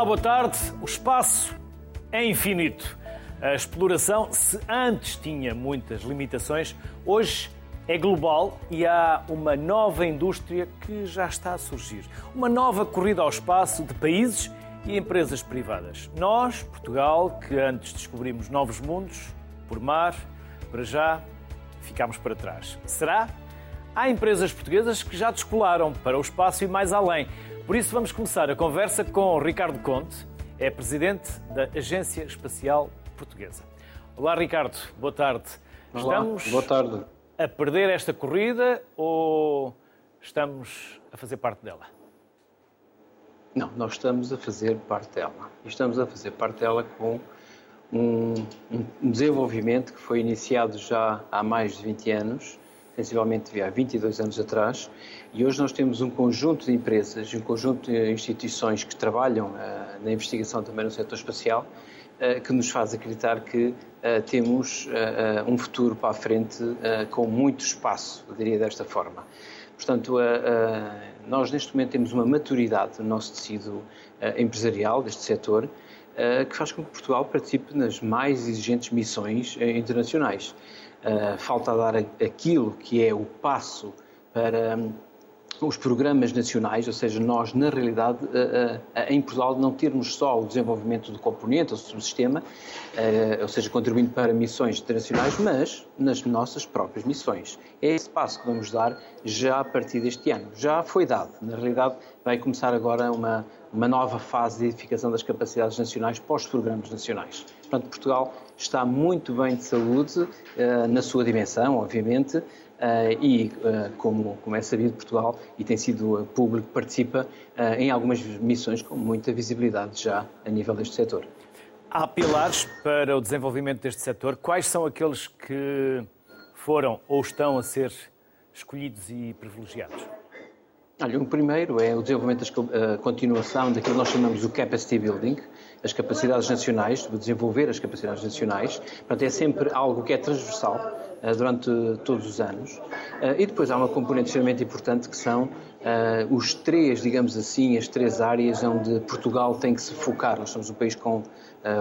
Olá, boa tarde. O espaço é infinito. A exploração, se antes tinha muitas limitações, hoje é global e há uma nova indústria que já está a surgir. Uma nova corrida ao espaço de países e empresas privadas. Nós, Portugal, que antes descobrimos novos mundos, por mar, para já ficámos para trás. Será? Há empresas portuguesas que já descolaram para o espaço e mais além. Por isso vamos começar a conversa com Ricardo Conte, é presidente da Agência Espacial Portuguesa. Olá Ricardo, boa tarde. Olá, estamos boa tarde. a perder esta corrida ou estamos a fazer parte dela? Não, nós estamos a fazer parte dela. E estamos a fazer parte dela com um, um desenvolvimento que foi iniciado já há mais de 20 anos sensivelmente há 22 anos atrás, e hoje nós temos um conjunto de empresas, um conjunto de instituições que trabalham uh, na investigação também no setor espacial, uh, que nos faz acreditar que uh, temos um futuro para a frente com muito espaço, eu diria desta forma. Portanto, nós neste momento temos uma maturidade no nosso tecido empresarial deste setor, que faz com que Portugal participe nas mais exigentes missões internacionais. Falta dar aquilo que é o passo para os programas nacionais, ou seja, nós, na realidade, uh, uh, em Portugal, não termos só o desenvolvimento do componente, ou subsistema, ou seja, contribuindo para missões internacionais, mas nas nossas próprias missões. É esse passo que vamos dar já a partir deste ano. Já foi dado. Na realidade, vai começar agora uma, uma nova fase de edificação das capacidades nacionais pós-programas nacionais. Portanto, Portugal está muito bem de saúde, na sua dimensão, obviamente, e, uh, como, como é sabido, Portugal, e tem sido público, participa em algumas missões com muita visibilidade já a nível deste setor. Há pilares para o desenvolvimento deste setor. Quais são aqueles que foram ou estão a ser escolhidos e privilegiados? Olha, o primeiro é o desenvolvimento, a continuação daquilo que nós chamamos o capacity building, as capacidades nacionais, de desenvolver as capacidades nacionais. Portanto, é sempre algo que é transversal uh, durante todos os anos. Uh, e depois há uma componente extremamente importante que são uh, os três, digamos assim, as três áreas onde Portugal tem que se focar. Nós somos um país com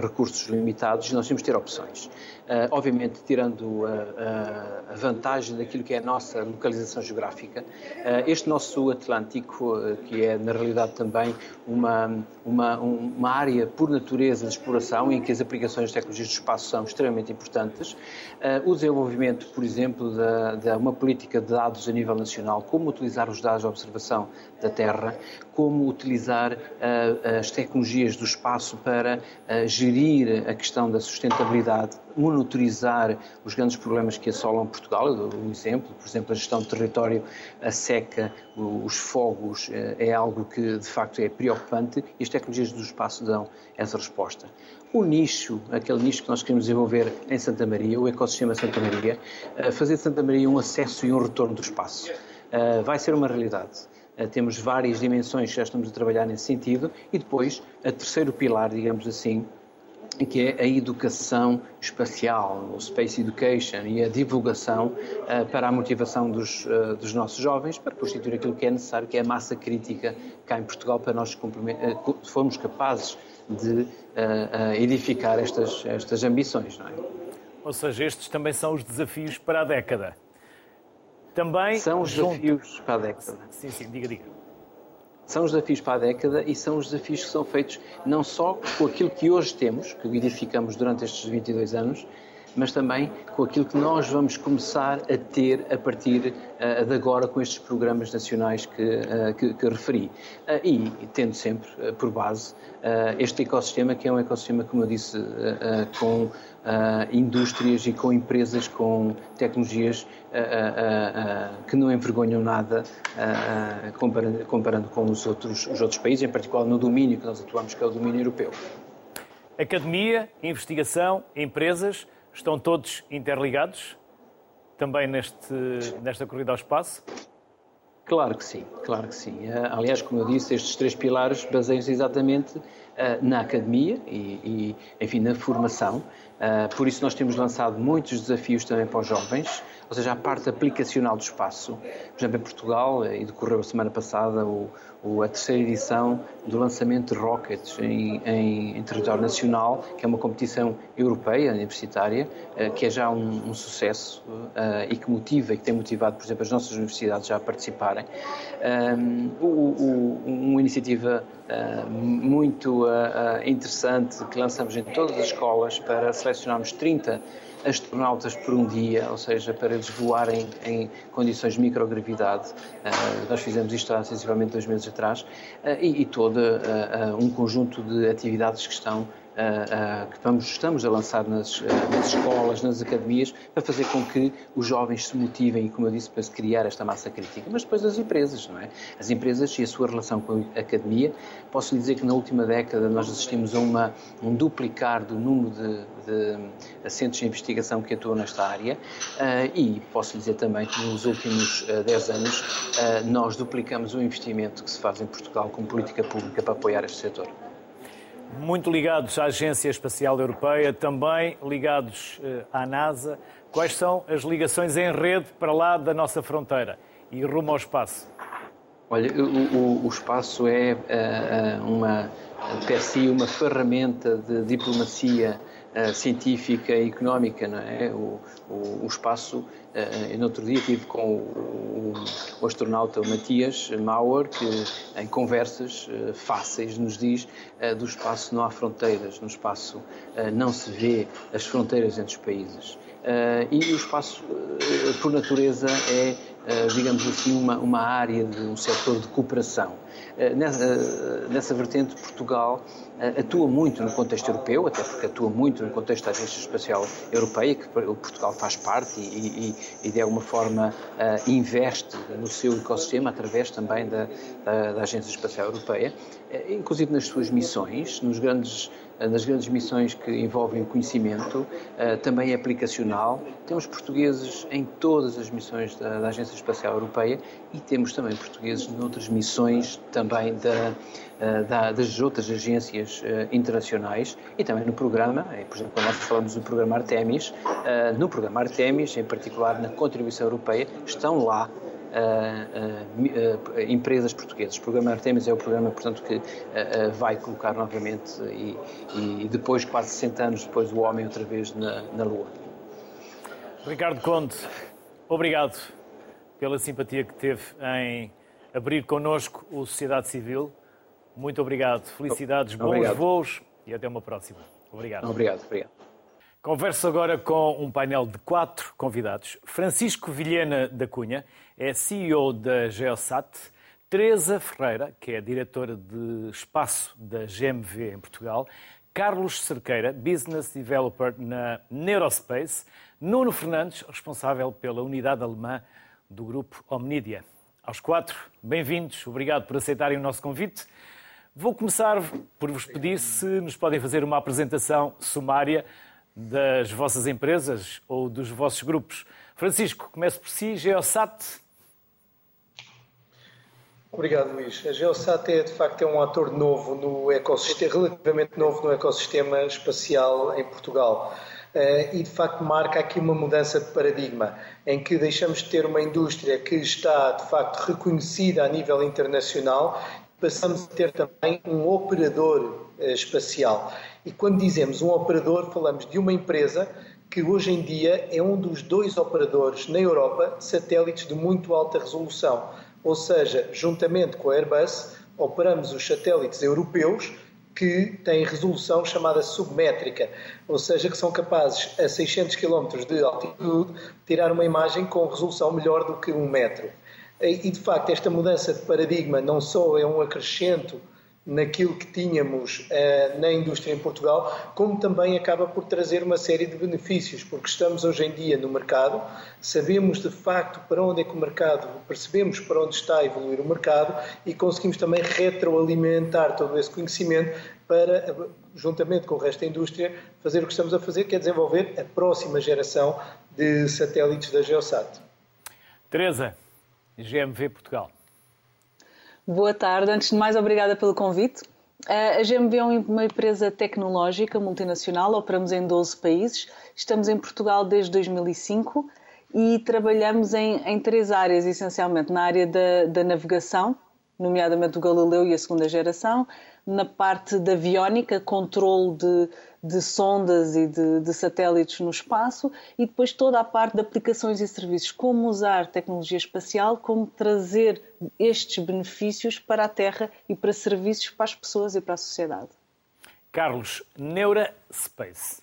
recursos limitados e nós temos que ter opções. Uh, obviamente, tirando uh, a vantagem daquilo que é a nossa localização geográfica, este nosso Atlântico, que é na realidade também uma, uma, uma área por natureza de exploração em que as aplicações de tecnologias do espaço são extremamente importantes, o desenvolvimento, por exemplo, de, de uma política de dados a nível nacional, como utilizar os dados de observação da Terra, como utilizar as tecnologias do espaço para gerir a questão da sustentabilidade monitorizar os grandes problemas que assolam Portugal. Um exemplo, por exemplo, a gestão do território, a seca, os fogos, eh, é algo que de facto é preocupante e as tecnologias do espaço dão essa resposta. O nicho, aquele nicho que nós queremos desenvolver em Santa Maria, o ecossistema Santa Maria, eh, fazer de Santa Maria um acesso e um retorno do espaço. Eh, vai ser uma realidade temos várias dimensões que já estamos a trabalhar nesse sentido, e depois, a terceiro pilar, digamos assim, que é a educação espacial, o Space Education e a divulgação uh, para a motivação dos, uh, dos, nossos jovens para constituir aquilo que é necessário, que é a massa crítica cá em Portugal, para nós uh, formos capazes de edificar estas, estas ambições. Não é? Ou seja, estes também são os desafios para a década. Também são os desafios para a década. Sim, sim, diga, diga. São os desafios para a década e são os desafios que são feitos não só com aquilo que hoje temos, que edificamos durante estes 22 anos, mas também com aquilo que nós vamos começar a ter a partir uh, de agora com estes programas nacionais que, uh, que, que, referi. Uh, e tendo sempre por base este ecossistema, que é um ecossistema, como eu disse, com indústrias e com empresas com tecnologias que não envergonham nada comparando, comparando com os outros, os outros países, em particular no domínio que nós atuamos, que é o domínio europeu. Academia, investigação, empresas Estão todos interligados também neste, nesta corrida ao espaço? Claro que sim, claro que sim. Eh, aliás, como eu disse, estes três pilares baseiam-se exatamente uh, na academia e, e, enfim, na formação. Uh, por isso nós temos lançado muitos desafios também para os jovens. Ou seja, a parte aplicacional do espaço. Por exemplo, em Portugal, e decorreu a semana passada o, a terceira edição do lançamento de rockets em, em, em, território nacional, que é uma competição europeia, universitária, uh, que é já um, um sucesso uh, e que motiva e que tem motivado, por exemplo, as nossas universidades já a participarem. Um, o, o, uma iniciativa uh, muito interessante que lançamos em todas as escolas para selecionarmos 30 astronautas por um dia, ou seja, para eles voarem em condições de microgravidade. Uh, nós fizemos isto há sensivelmente dois meses atrás uh, e, e todo uh, um conjunto de atividades que estão que vamos, estamos a lançar nas, nas, escolas, nas academias, para fazer com que os jovens se motivem e, como eu disse, para se criar esta massa crítica. Mas depois as empresas, não é? As empresas e a sua relação com a academia. Posso lhe dizer que na última década nós assistimos a uma, um duplicar do número de, de centros de investigação que atuam nesta área e posso lhe dizer também que nos últimos 10 anos nós duplicamos o investimento que se faz em Portugal como política pública para apoiar este setor muito ligados à Agência Espacial Europeia, também ligados eh, à NASA. Quais são as ligações em rede para lá da nossa fronteira e rumo ao espaço? Olha, o, o, o espaço é uh, uma, per si, uma ferramenta de diplomacia uh, científica e económica, não é? O, o, o espaço Uh, no outro dia estive com o, o, astronauta Matias Mauer, que em conversas uh, fáceis nos diz do espaço não há fronteiras, no espaço não se vê as fronteiras entre os países. e o espaço, por natureza, é, digamos assim, uma, uma área de um setor de cooperação. Nessa, nessa vertente, Portugal atua muito no contexto europeu, até porque atua muito no contexto da Agência Espacial Europeia, que Portugal faz parte e, e, e de alguma forma investe no seu ecossistema através também da, da, da Agência Espacial Europeia, inclusive nas suas missões, nos grandes nas grandes missões que envolvem o conhecimento, também é aplicacional. Temos portugueses em todas as missões da, da Agência Espacial Europeia e temos também portugueses noutras missões também da, das outras agências internacionais e também no programa, por exemplo, quando nós falamos do programa Artemis, no programa Artemis, em particular na contribuição europeia, estão lá empresas portuguesas. O programa Artemis é o programa, portanto, que vai colocar novamente e, e, depois, quase 60 anos depois, o homem outra vez na, na Lua. Ricardo Conte, obrigado pela simpatia que teve em abrir connosco o Sociedade Civil. Muito obrigado. Felicidades, bons obrigado. voos e até uma próxima. Obrigado. Obrigado, obrigado. Converso agora com um painel de quatro convidados. Francisco Vilhena da Cunha é CEO da Geosat. Teresa Ferreira, que é diretora de espaço da GMV em Portugal. Carlos Cerqueira, Business Developer na Neurospace. Nuno Fernandes, responsável pela unidade alemã do grupo Omnidia. Aos quatro, bem-vindos. Obrigado por aceitarem o nosso convite. Vou começar por vos pedir se nos podem fazer uma apresentação sumária das vossas empresas ou dos vossos grupos. Francisco, comece por si, Geosat. Obrigado, Luís. A Geosat é, de facto, é um ator novo no ecossistema, relativamente novo no ecossistema espacial em Portugal. Eh, e, de facto, marca aqui uma mudança de paradigma, em que deixamos de ter uma indústria que está, de facto, reconhecida a nível internacional passamos a ter também um operador eh, espacial. E quando dizemos um operador, falamos de uma empresa que hoje em dia é um dos dois operadores na Europa satélites de muito alta resolução. Ou seja, juntamente com a Airbus, operamos os satélites europeus que têm resolução chamada submétrica, ou seja, que são capazes a 600 km de altitude tirar uma imagem com resolução melhor do que um metro. E de facto, esta mudança de paradigma não só é um acrescento naquilo que tínhamos uh, na indústria em Portugal, como também acaba por trazer uma série de benefícios, porque estamos hoje em dia no mercado, sabemos de facto para onde é que o mercado, percebemos para onde está a evoluir o mercado e conseguimos também retroalimentar todo esse conhecimento para, juntamente com o resto da indústria, fazer o que estamos a fazer, que é desenvolver a próxima geração de satélites da Geosat. Teresa, GMV Portugal. Boa tarde. Antes de mais, obrigada pelo convite. A GMV é uma empresa tecnológica multinacional, operamos em 12 países. Estamos em Portugal desde 2005 e trabalhamos em, em três áreas, essencialmente. Na área da, da navegação, nomeadamente o Galileu e a segunda geração, na parte da aviónica, controle de, de sondas e de, de, satélites no espaço, e depois toda a parte de aplicações e serviços, como usar tecnologia espacial, como trazer estes benefícios para a Terra e para serviços para as pessoas e para a sociedade. Carlos, Neuraspace.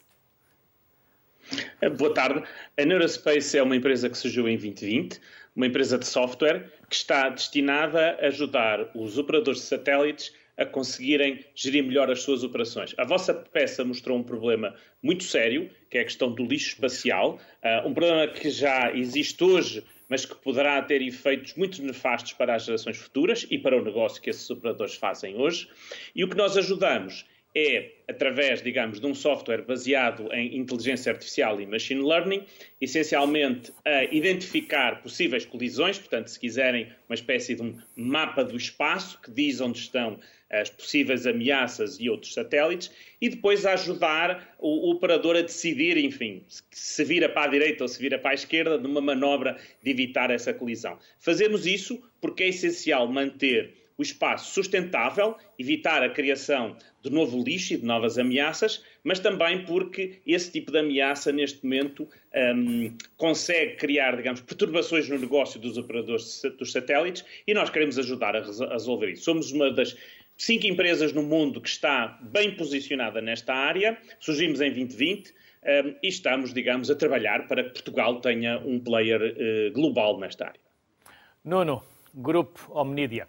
Boa tarde. A Neuraspace é uma empresa que surgiu em 2020, uma empresa de software que está destinada a ajudar os operadores de satélites a conseguirem gerir melhor as suas operações. A vossa peça mostrou um problema muito sério, que é a questão do lixo espacial, uh, um problema que já existe hoje, mas que poderá ter efeitos muito nefastos para as gerações futuras e para o negócio que esses operadores fazem hoje. E o que nós ajudamos é, através, digamos, de um software baseado em inteligência artificial e machine learning, essencialmente a identificar possíveis colisões, portanto, se quiserem, uma espécie de um mapa do espaço que diz onde estão as possíveis ameaças e outros satélites, e depois ajudar o operador a decidir, enfim, se vira para a direita ou se vira para a esquerda, numa manobra de evitar essa colisão. Fazemos isso porque é essencial manter o espaço sustentável, evitar a criação de novo lixo e de novas ameaças, mas também porque esse tipo de ameaça, neste momento, um, consegue criar, digamos, perturbações no negócio dos operadores dos satélites e nós queremos ajudar a resolver isso. Somos uma das cinco empresas no mundo que está bem posicionada nesta área, surgimos em 2020 um, e estamos, digamos, a trabalhar para que Portugal tenha um player uh, global nesta área. Nuno, Grupo Omnidia.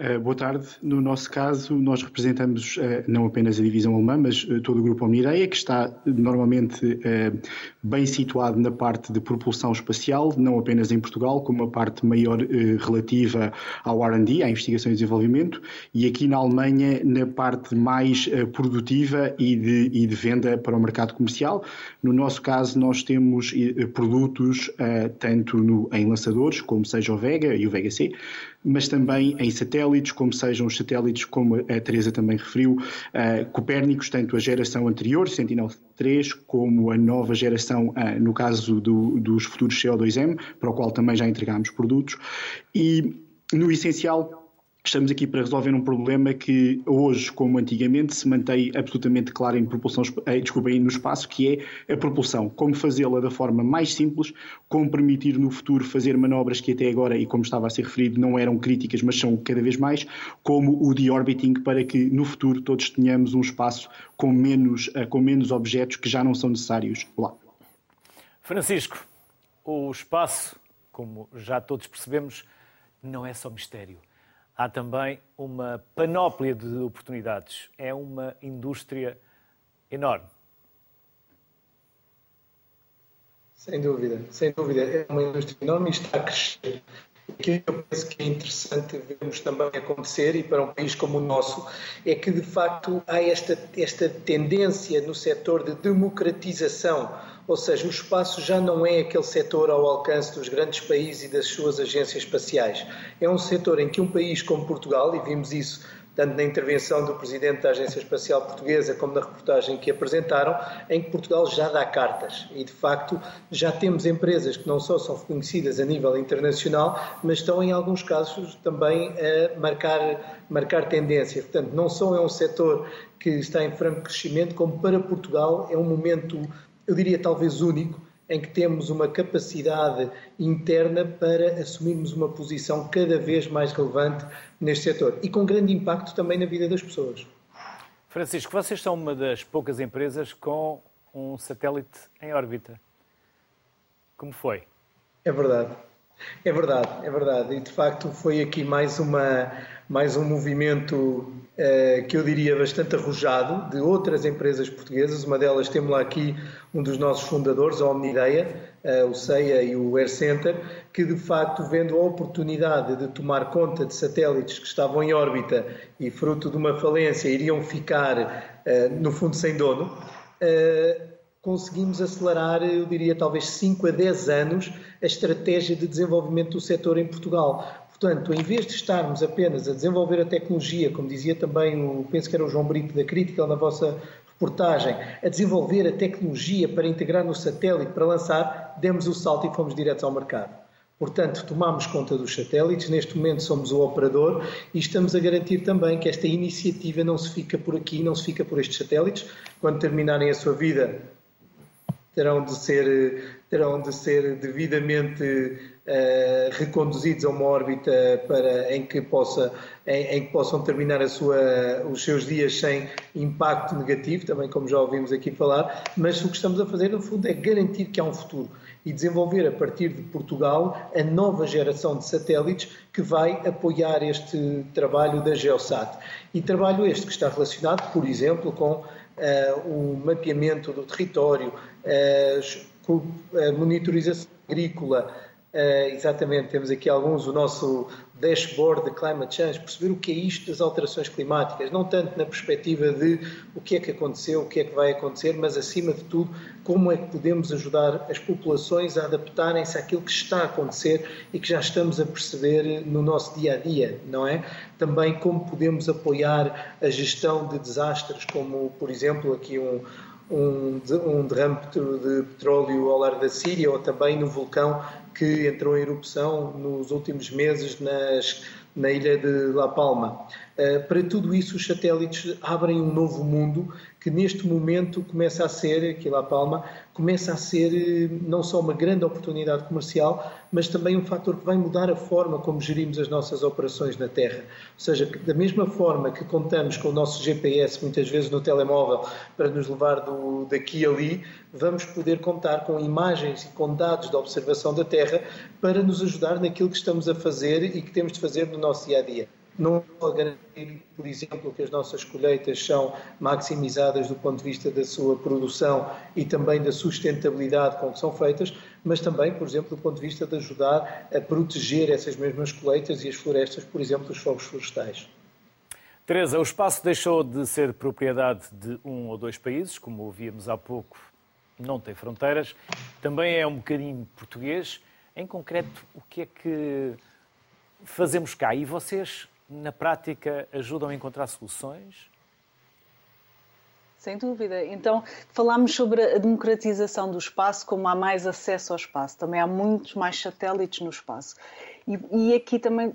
Uh, boa tarde. No nosso caso, nós representamos uh, não apenas a divisão alemã, mas uh, todo o grupo Omnireia, que está normalmente bem situado na parte de propulsão espacial, não apenas em Portugal, como uma parte maior relativa ao R&D, à investigação e desenvolvimento, e aqui na Alemanha na parte mais produtiva e de, e de, venda para o mercado comercial. No nosso caso, nós temos produtos tanto no, em lançadores, como seja o Vega e o Vega C, mas também em satélites, como sejam os satélites, como a Teresa também referiu, uh, Copérnicos, tanto a geração anterior, Sentinel-3, como a nova geração, uh, no caso do, dos futuros CO2M, para o qual também já entregámos produtos. E, no essencial, Estamos aqui para resolver um problema que hoje, como antigamente, se mantém absolutamente claro em propulsão, eh, desculpa, no espaço, que é a propulsão. Como fazê-la da forma mais simples, como permitir no futuro fazer manobras que até agora, e como estava a ser referido, não eram críticas, mas são cada vez mais, como o de-orbiting, para que no futuro todos tenhamos um espaço com menos, eh, com menos objetos que já não são necessários lá. Francisco, o espaço, como já todos percebemos, não é só mistério há também uma panóplia de oportunidades. É uma indústria enorme. Sem dúvida, sem dúvida. É uma indústria enorme e está a crescer. Aquilo que eu penso que é interessante vermos também acontecer, e para um país como o nosso, é que de facto há esta, esta tendência no setor de democratização ou seja, o espaço já não é aquele setor ao alcance dos grandes países e das suas agências espaciais. É um setor em que um país como Portugal, e vimos isso tanto na intervenção do Presidente da Agência Espacial Portuguesa como na reportagem que apresentaram, em que Portugal já dá cartas. E, de facto, já temos empresas que não só são reconhecidas a nível internacional, mas estão, em alguns casos, também a marcar, marcar tendência. Portanto, não só é um setor que está em franco crescimento, como para Portugal é um momento eu diria talvez único, em que temos uma capacidade interna para assumirmos uma posição cada vez mais relevante neste setor e com grande impacto também na vida das pessoas. Francisco, vocês são uma das poucas empresas com um satélite em órbita. Como foi? É verdade. É verdade, é verdade. E de facto foi aqui mais, uma, mais um movimento que eu diria bastante arrojado de outras empresas portuguesas. Uma delas temos lá aqui um dos nossos fundadores, a Omnideia, uh, o CEIA e o Air Center, que de facto, vendo a oportunidade de tomar conta de satélites que estavam em órbita e fruto de uma falência iriam ficar, uh, no fundo, sem dono, conseguimos acelerar, eu diria talvez 5 a 10 anos, a estratégia de desenvolvimento do setor em Portugal. Portanto, em vez de estarmos apenas a desenvolver a tecnologia, como dizia também, o, penso que era o João Brito da Critical na vossa portagem, a desenvolver a tecnologia para integrar no satélite, para lançar, demos o salto e fomos diretos ao mercado. Portanto, tomamos conta dos satélites, neste momento somos o operador e estamos a garantir também que esta iniciativa não se fica por aqui, não se fica por estes satélites. Quando terminarem a sua vida, terão de ser, terão de ser devidamente uh, reconduzidos a uma órbita para, em, que possa, em, em, que possam terminar a sua, os seus dias sem impacto negativo, também como já ouvimos aqui falar, mas o que estamos a fazer, no fundo, é garantir que há um futuro e desenvolver a partir de Portugal a nova geração de satélites que vai apoiar este trabalho da Geosat. E trabalho este que está relacionado, por exemplo, com uh, o mapeamento do território, monitorização agrícola, Uh, exatamente, temos aqui alguns, o nosso dashboard de climate change, perceber o que é isto das alterações climáticas, não tanto na perspectiva de o que é que aconteceu, o que é que vai acontecer, mas acima de tudo, como é que podemos ajudar as populações a adaptarem-se àquilo que está a acontecer e que já estamos a perceber no nosso dia a dia, não é? Também como podemos apoiar a gestão de desastres, como, por exemplo, aqui um um, um derrame de petróleo ao largo da Síria ou também no vulcão que entrou em erupção nos últimos meses nas, na ilha de La Palma. Uh, para tudo isso, os satélites abrem um novo mundo que neste momento começa a ser, aqui La Palma, começa a ser eh, não só uma grande oportunidade comercial, mas também um fator que vai mudar a forma como gerimos as nossas operações na Terra. Ou seja, da mesma forma que contamos com o nosso GPS, muitas vezes no telemóvel, para nos levar do, daqui a ali, vamos poder contar com imagens e com dados de observação da Terra para nos ajudar naquilo que estamos a fazer e que temos de fazer no nosso dia a dia não garantir, por exemplo, que as nossas colheitas são maximizadas do ponto de vista da sua produção e também da sustentabilidade com que são feitas, mas também, por exemplo, do ponto de vista de ajudar a proteger essas mesmas colheitas e as florestas, por exemplo, dos fogos florestais. Teresa, o espaço deixou de ser propriedade de um ou dois países, como ouvíamos há pouco, não tem fronteiras, também é um bocadinho português. Em concreto, o que é que fazemos cá? E vocês na prática, ajudam a encontrar soluções? Sem dúvida. Então, falámos sobre a democratização do espaço, como há mais acesso ao espaço. Também há muitos mais satélites no espaço. E, e aqui também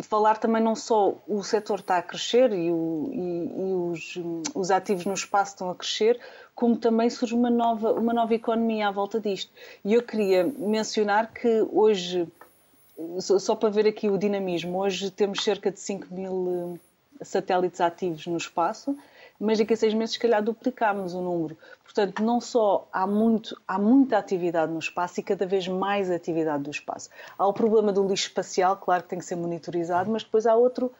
falar também não só o setor está a crescer e, o, e, e os, os, ativos no espaço estão a crescer, como também surge uma nova, uma nova economia à volta disto. E eu queria mencionar que hoje só para ver aqui o dinamismo, hoje temos cerca de 5 mil eh, satélites ativos no espaço, mas daqui a seis meses, se calhar, duplicámos o número. Portanto, não só há, muito, há muita atividade no espaço e cada vez mais atividade do espaço. Há o problema do lixo espacial, claro que tem que ser monitorizado, mas depois há, outro,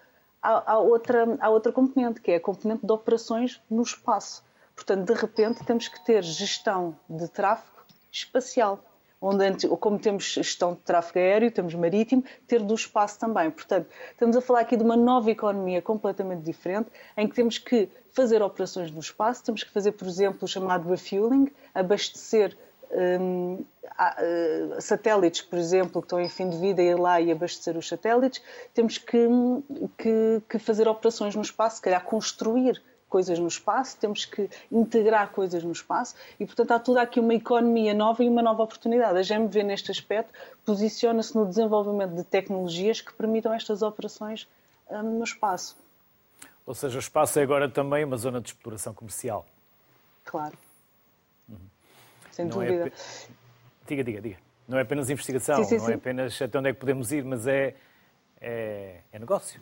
há, há outra, há outra componente, que é a componente de operações no espaço. Portanto, de repente, temos que ter gestão de tráfego espacial onde antes, como temos gestão de tráfego aéreo, temos marítimo, ter do espaço também. Portanto, estamos a falar aqui de uma nova economia completamente diferente, em que temos que fazer operações no espaço, temos que fazer, por exemplo, o chamado refueling, abastecer um, uh, satélites, por exemplo, que estão em fim de vida, ir lá e abastecer os satélites, temos que, que, que fazer operações no espaço, se calhar construir coisas no espaço, temos que integrar coisas no espaço e, portanto, há toda aqui uma economia nova e uma nova oportunidade. A GMV, neste aspecto, posiciona-se no desenvolvimento de tecnologias que permitam estas operações um, no espaço. Ou seja, o espaço é agora também uma zona de exploração comercial. Claro. Uhum. Sem não é dúvida. É... Diga, diga, diga. Não é apenas investigação, sim, sim, não é sim. é apenas até onde é que podemos ir, mas é, é, é negócio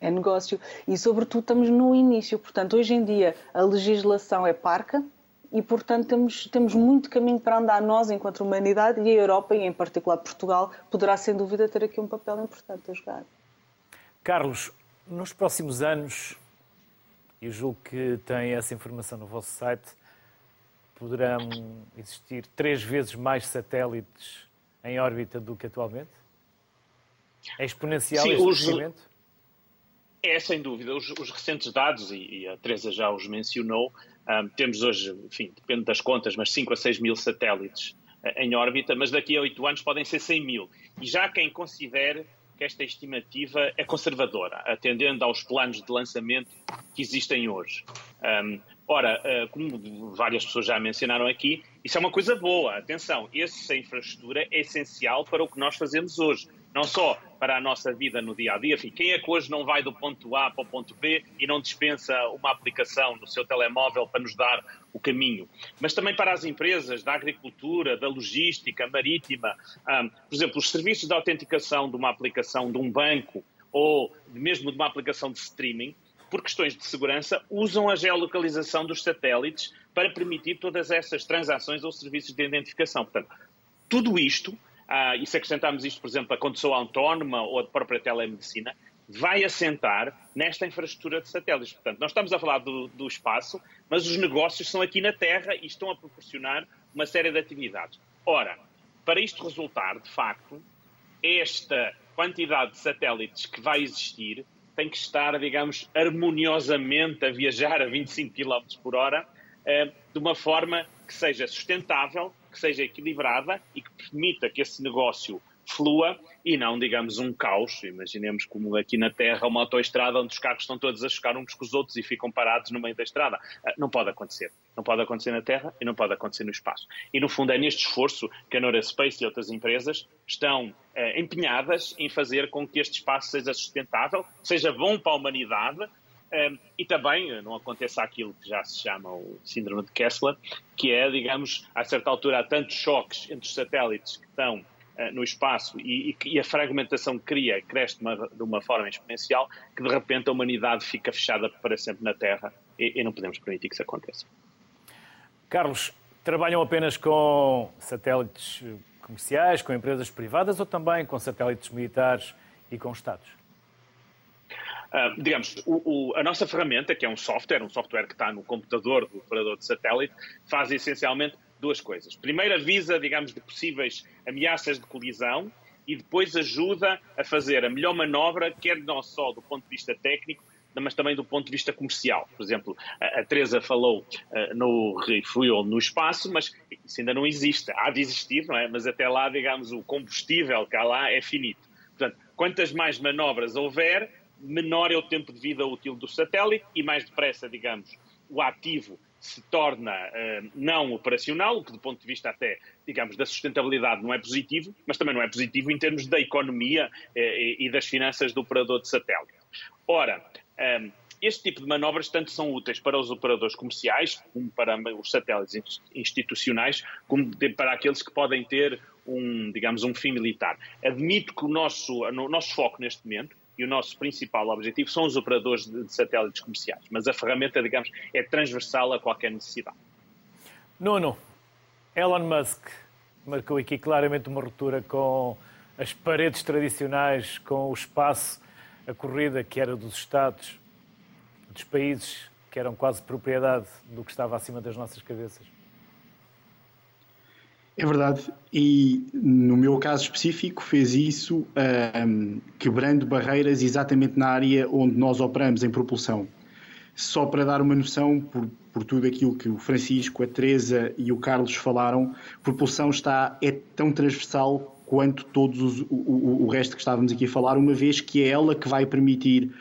é negócio e, sobretudo, estamos no início. Portanto, hoje em dia a legislação é parca e, portanto, temos, temos muito caminho para andar nós, enquanto humanidade, e a Europa, e em particular Portugal, poderá sem dúvida ter aqui um papel importante a jogar. Carlos, nos próximos anos, e julgo que tem essa informação no vosso site, poderão existir três vezes mais satélites em órbita do que atualmente? É exponencial Sim, este crescimento? É, sem dúvida. Os, os recentes dados, e, e, a Teresa já os mencionou, um, temos hoje, enfim, depende das contas, mas 5 a 6 mil satélites uh, em órbita, mas daqui a 8 anos podem ser 100 mil. E já quem considere que esta estimativa é conservadora, atendendo aos planos de lançamento que existem hoje. Um, ora, uh, como várias pessoas já mencionaram aqui, isso é uma coisa boa. Atenção, essa infraestrutura é essencial para o que nós fazemos hoje não só para a nossa vida no dia a dia. Enfim, quem é que hoje não vai do ponto A para o ponto B e não dispensa uma aplicação no seu telemóvel para nos dar o caminho? Mas também para as empresas da agricultura, da logística marítima. Um, por exemplo, os serviços de autenticação de uma aplicação de um banco ou mesmo de uma aplicação de streaming, por questões de segurança, usam a geolocalização dos satélites para permitir todas essas transações ou serviços de identificação. Portanto, tudo isto uh, e se acrescentarmos isto, por exemplo, a condução autónoma ou a própria telemedicina, vai assentar nesta infraestrutura de satélites. Portanto, nós estamos a falar do, do, espaço, mas os negócios são aqui na Terra e estão a proporcionar uma série de atividades. Ora, para isto resultar, de facto, esta quantidade de satélites que vai existir tem que estar, digamos, harmoniosamente a viajar a 25 km por hora, eh, de uma forma que seja sustentável que seja equilibrada e que permita que esse negócio flua e não, digamos, um caos. Imaginemos como aqui na Terra uma autoestrada onde os carros estão todos a chocar uns com os outros e ficam parados no meio da estrada. Ah, não pode acontecer. Não pode acontecer na Terra e não pode acontecer no espaço. E, no fundo, é neste esforço que a Neurospace e outras empresas estão eh, empenhadas em fazer com que este espaço seja sustentável, seja bom para a humanidade, um, e também não aconteça aquilo que já se chama o síndrome de Kessler, que é, digamos, a certa altura há tantos choques entre os satélites que estão uh, no espaço e, e, a fragmentação cria cresce de uma, de uma, forma exponencial que de repente a humanidade fica fechada para sempre na Terra e, e não podemos permitir que isso aconteça. Carlos, trabalham apenas com satélites comerciais, com empresas privadas ou também com satélites militares e com Estados? Uh, digamos, o, o, a nossa ferramenta, que é um software, um software que está no computador do operador de satélite, faz essencialmente duas coisas. Primeiro, avisa, digamos, de possíveis ameaças de colisão e depois ajuda a fazer a melhor manobra, quer não só do ponto de vista técnico, mas também do ponto de vista comercial. Por exemplo, a, a Teresa falou uh, no refuel no espaço, mas isso ainda não existe. Há de existir, não é? Mas até lá, digamos, o combustível que há lá é finito. Portanto, quantas mais manobras houver, menor é o tempo de vida útil do satélite e mais depressa, digamos, o ativo se torna uh, não operacional, o que do ponto de vista até, digamos, da sustentabilidade não é positivo, mas também não é positivo em termos da economia uh, e, das finanças do operador de satélite. Ora, um, eh, este tipo de manobras tanto são úteis para os operadores comerciais, como para os satélites institucionais, como para aqueles que podem ter um, digamos, um fim militar. Admito que o nosso, o nosso foco neste momento e o nosso principal objetivo são os operadores de satélites comerciais, mas a ferramenta, digamos, é transversal a qualquer necessidade. Nuno, Elon Musk marcou aqui claramente uma ruptura com as paredes tradicionais, com o espaço, a corrida que era dos Estados, dos países que eram quase propriedade do que estava acima das nossas cabeças. É verdade, e no meu caso específico fez isso um, quebrando barreiras exatamente na área onde nós operamos em propulsão. Só para dar uma noção, por, por tudo aquilo que o Francisco, a Teresa e o Carlos falaram, propulsão está, é tão transversal quanto todos os, o, o resto que estávamos aqui a falar, uma vez que é ela que vai permitir,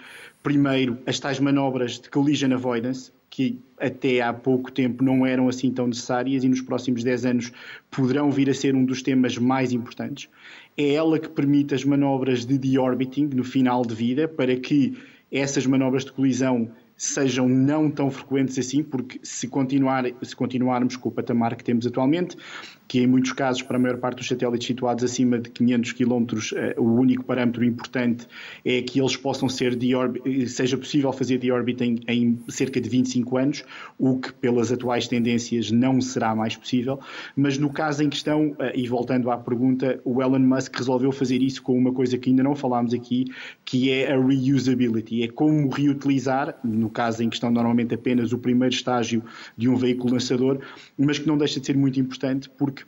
primeiro, as tais manobras de collision avoidance, que até há pouco tempo não eram assim tão necessárias e nos próximos 10 anos poderão vir a ser um dos temas mais importantes. É ela que permite as manobras de deorbiting no final de vida para que essas manobras de colisão sejam não tão frequentes assim, porque se, continuar, se continuarmos com o patamar que temos atualmente, que em muitos casos, para a maior parte dos satélites situados acima de 500 km, eh, o único parâmetro importante é que eles possam ser seja possível fazer deorbiting em cerca de 25 anos, o que pelas atuais tendências não será mais possível, mas no caso em questão, eh, e voltando à pergunta, o Elon Musk resolveu fazer isso com uma coisa que ainda não falámos aqui, que é a reusability, é como reutilizar, no caso em questão normalmente apenas o primeiro estágio de um veículo lançador, mas que não deixa de ser muito importante porque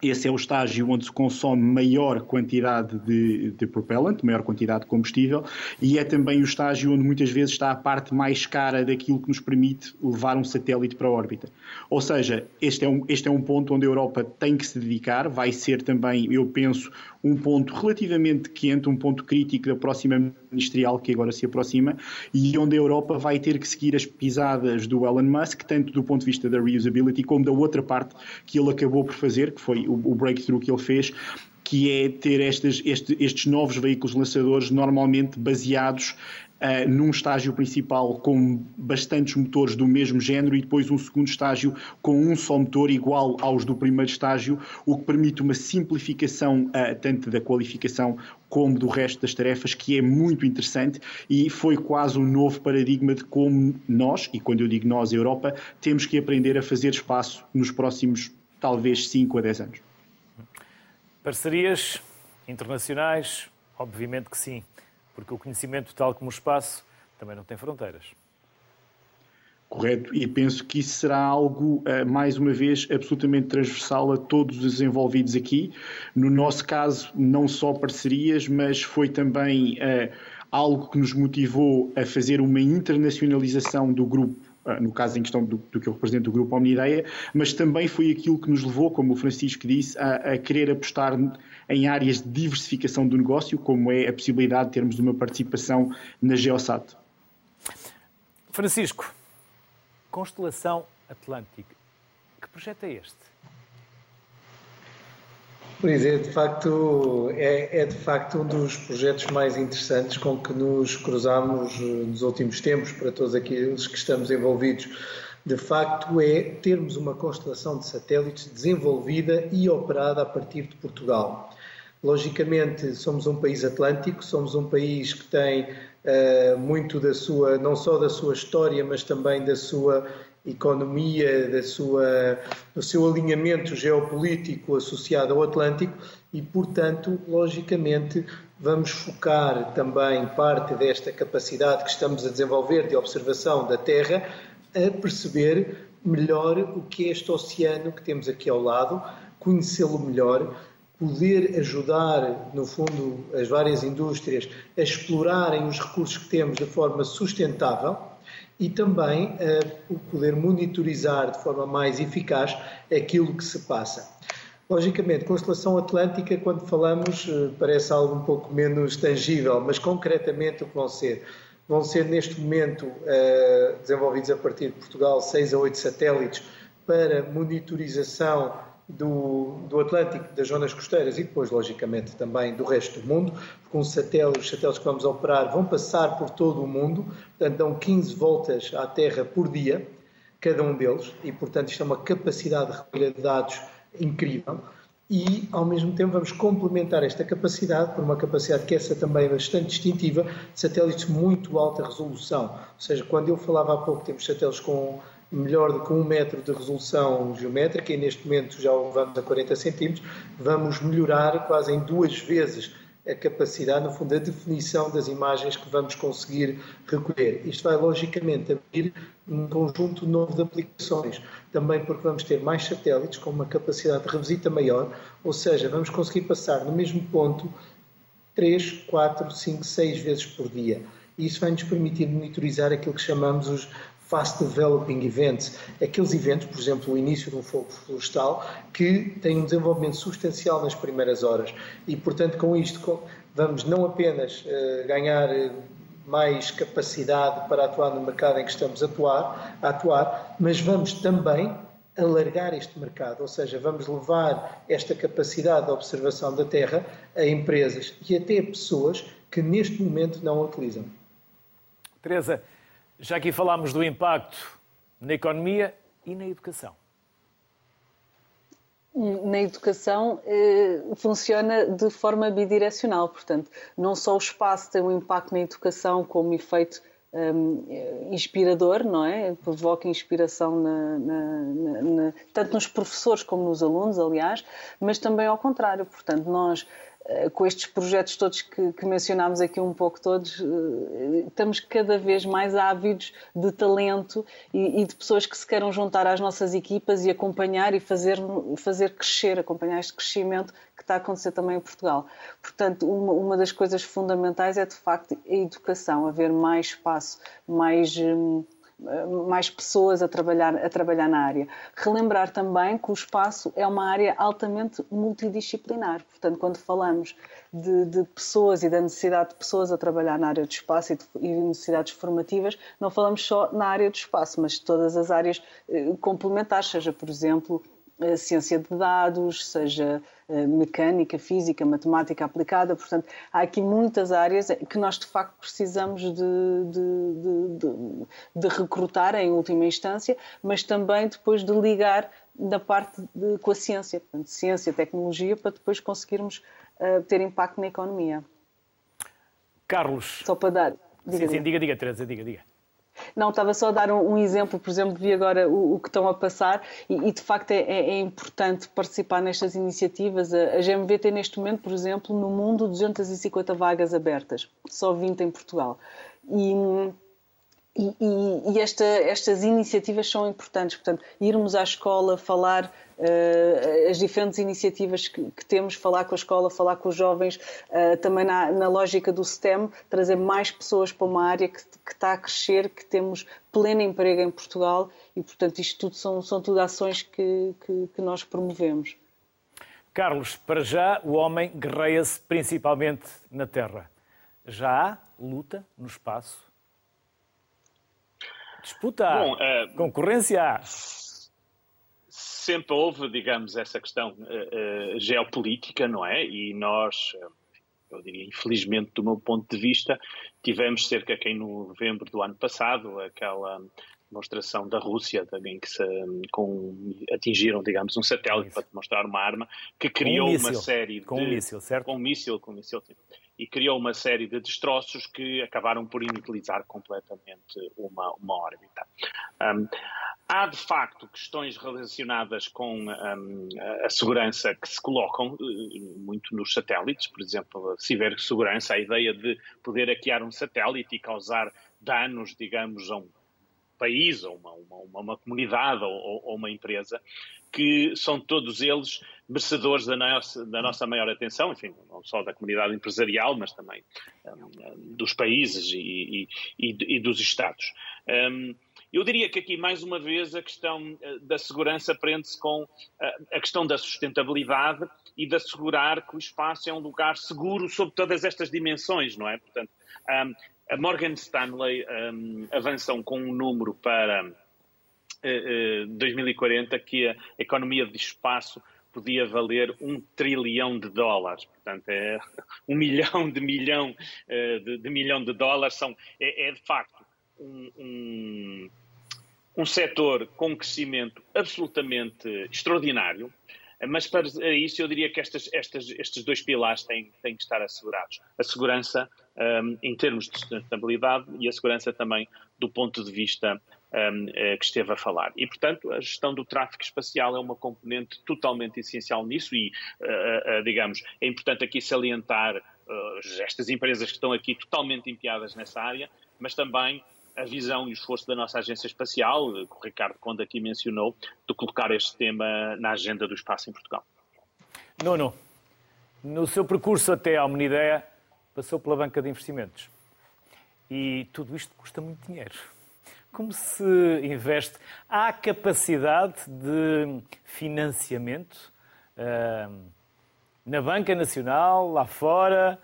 esse é o estágio onde se consome maior quantidade de, de propellant, maior quantidade de combustível, e é também o estágio onde muitas vezes está a parte mais cara daquilo que nos permite levar um satélite para a órbita. Ou seja, este é um, este é um ponto onde a Europa tem que se dedicar, vai ser também, eu penso, um ponto relativamente quente, um ponto crítico da próxima ministerial que agora se aproxima e onde a Europa vai ter que seguir as pisadas do Elon Musk, tanto do ponto de vista da reusability como da outra parte que ele acabou por fazer, que foi o, breakthrough que ele fez, que é ter estes, este, estes novos veículos lançadores normalmente baseados uh, num estágio principal com bastantes motores do mesmo género e depois um segundo estágio com um só motor igual aos do primeiro estágio, o que permite uma simplificação uh, tanto da qualificação como do resto das tarefas, que é muito interessante e foi quase um novo paradigma de como nós, e quando eu digo nós, Europa, temos que aprender a fazer espaço nos próximos, talvez, 5 a 10 anos. Parcerias internacionais? Obviamente que sim porque o conhecimento, tal como o espaço, também não tem fronteiras. Correto, e penso que isso será algo, eh, mais uma vez, absolutamente transversal a todos os envolvidos aqui. No nosso caso, não só parcerias, mas foi também uh, algo que nos motivou a fazer uma internacionalização do grupo no caso em questão do, do, que eu represento o Grupo Omnideia, mas também foi aquilo que nos levou, como o Francisco disse, a, a, querer apostar em áreas de diversificação do negócio, como é a possibilidade de termos uma participação na Geosat. Francisco, Constelação Atlântica, que projeto é este? Pois é, de facto, é, é, de facto um dos projetos mais interessantes com que nos cruzamos eh, nos últimos tempos, para todos aqueles que estamos envolvidos. De facto, é termos uma constelação de satélites desenvolvida e operada a partir de Portugal. Logicamente, somos um país atlântico, somos um país que tem uh, muito da sua, não só da sua história, mas também da sua economia, da sua, do seu alinhamento geopolítico associado ao Atlântico e, portanto, logicamente, vamos focar também parte desta capacidade que estamos a desenvolver de observação da Terra a perceber melhor o que é este oceano que temos aqui ao lado, conhecê-lo melhor, poder ajudar, no fundo, as várias indústrias a explorarem os recursos que temos de forma sustentável e também uh, o poder monitorizar de forma mais eficaz aquilo que se passa. Logicamente, constelação atlântica, quando falamos, uh, parece algo um pouco menos tangível, mas concretamente o que vão ser? Vão ser, neste momento, uh, desenvolvidos a partir de Portugal, 6 a 8 satélites para monitorização do, do Atlântico, das zonas costeiras e depois, logicamente, também do resto do mundo, porque um satélite, os satélites que vamos operar vão passar por todo o mundo, portanto, dão 15 voltas à Terra por dia, cada um deles, e, portanto, isto é uma capacidade de recolha de dados incrível. E, ao mesmo tempo, vamos complementar esta capacidade por uma capacidade que essa também é bastante distintiva, de satélites de muito alta resolução. Ou seja, quando eu falava há pouco, temos satélites com melhor do que um metro de resolução geométrica e neste momento já vamos a 40 centímetros, vamos melhorar quase em duas vezes a capacidade, no fundo, a definição das imagens que vamos conseguir recolher. Isto vai, logicamente, abrir um conjunto novo de aplicações, também porque vamos ter mais satélites com uma capacidade de revisita maior, ou seja, vamos conseguir passar no mesmo ponto 3, 4, 5, 6 vezes por dia. E isso vai nos permitir monitorizar aquilo que chamamos os Fast Developing Events, aqueles eventos, por exemplo, o início de um fogo florestal, que têm um desenvolvimento substancial nas primeiras horas. E, portanto, com isto, vamos não apenas uh, ganhar eh, mais capacidade para atuar no mercado em que estamos a atuar, a atuar, mas vamos também alargar este mercado, ou seja, vamos levar esta capacidade de observação da Terra a empresas e até a pessoas que neste momento não a utilizam. Teresa, já aqui falámos do impacto na economia e na educação. Na educação eh, funciona de forma bidirecional, portanto, não só o espaço tem um impacto na educação como efeito um, inspirador, não é? Provoca inspiração na, na, na, tanto nos professores como nos alunos, aliás, mas também ao contrário. Portanto, nós eh, com estes projetos todos que, que, mencionámos aqui um pouco todos, eh, estamos cada vez mais ávidos de talento e, e, de pessoas que se queiram juntar às nossas equipas e acompanhar e fazer, fazer crescer, acompanhar este crescimento que está a acontecer também em Portugal. Portanto, uma, uma das coisas fundamentais é de facto a educação, haver mais espaço, mais. Hum, mais pessoas a trabalhar, a trabalhar na área. Relembrar também que o espaço é uma área altamente multidisciplinar. Portanto, quando falamos de, de pessoas e da necessidade de pessoas a trabalhar na área do espaço e, de, e necessidades formativas, não falamos só na área do espaço, mas de todas as áreas eh, complementares, seja, por exemplo, ciência de dados, seja eh, mecânica, física, matemática aplicada. Portanto, há aqui muitas áreas que nós de facto precisamos de, de, de, de recrutar em última instância, mas também depois de ligar da parte com a ciência, portanto, ciência, tecnologia, para depois conseguirmos uh, ter impacto na economia. Carlos. Só para dar. Diga, sim, sim, diga, diga, Teresa, diga, diga. Não, estava só a dar um, um, exemplo, por exemplo, vi agora o, o que estão a passar e, e de facto é, é, é, importante participar nestas iniciativas. A, a, GMV tem neste momento, por exemplo, no mundo 250 vagas abertas, só 20 em Portugal. E e, e, esta, estas iniciativas são importantes, portanto, irmos à escola, falar uh, as diferentes iniciativas que, que, temos, falar com a escola, falar com os jovens, uh, também na, na, lógica do STEM, trazer mais pessoas para uma área que, que, está a crescer, que temos pleno emprego em Portugal e, portanto, isto tudo são, são tudo ações que, que nós promovemos. Carlos, para já o homem guerreia-se principalmente na Terra. Já há luta no espaço? Disputa, Bom, uh, concorrência. Sempre houve, digamos, essa questão uh, uh, geopolítica, não é? E nós, eu diria, infelizmente, do meu ponto de vista, tivemos cerca que em novembro do ano passado aquela demonstração da Rússia, em que se, com, atingiram, digamos, um satélite para demonstrar uma arma que criou um uma série de... Com um míssil, certo? Com um míssil, com um míssil, sim e criou uma série de destroços que acabaram por inutilizar completamente uma, uma órbita. Um, há, de facto, questões relacionadas com um, a segurança que se colocam uh, muito nos satélites, por exemplo, a cibersegurança, a ideia de poder hackear um satélite e causar danos, digamos, a um país, ou uma, uma, uma comunidade, ou, ou, uma empresa, que são todos eles merecedores da nossa, da nossa maior atenção, enfim, não só da comunidade empresarial, mas também um, dos países e, e, e, dos Estados. Um, eu diria que aqui, mais uma vez, a questão eh, da segurança prende-se com eh, a questão da sustentabilidade e de assegurar que o espaço é um lugar seguro sob todas estas dimensões, não é? Portanto, um, a Morgan Stanley um, avançam com um número para uh, uh, 2040 que a economia de espaço podia valer um trilhão de dólares. Portanto, é um milhão de milhão uh, de, de, milhão de dólares. São, é, é de facto um, um, um setor com crescimento absolutamente extraordinário. Mas para isso eu diria que estas, estas, estes dois pilares têm, têm que estar assegurados. A segurança um, em termos de sustentabilidade e a segurança também do ponto de vista um, eh, que esteve a falar. E, portanto, a gestão do tráfego espacial é uma componente totalmente essencial nisso e, uh, uh, digamos, é importante aqui salientar uh, estas empresas que estão aqui totalmente empenhadas nessa área, mas também a visão e o esforço da nossa agência espacial, que o Ricardo Conde aqui mencionou, de colocar este tema na agenda do espaço em Portugal. Nuno, no seu percurso até à Omnideia, passou pela banca de investimentos. E tudo isto custa muito dinheiro. Como se investe? Há capacidade de financiamento uh, na Banca Nacional, lá fora?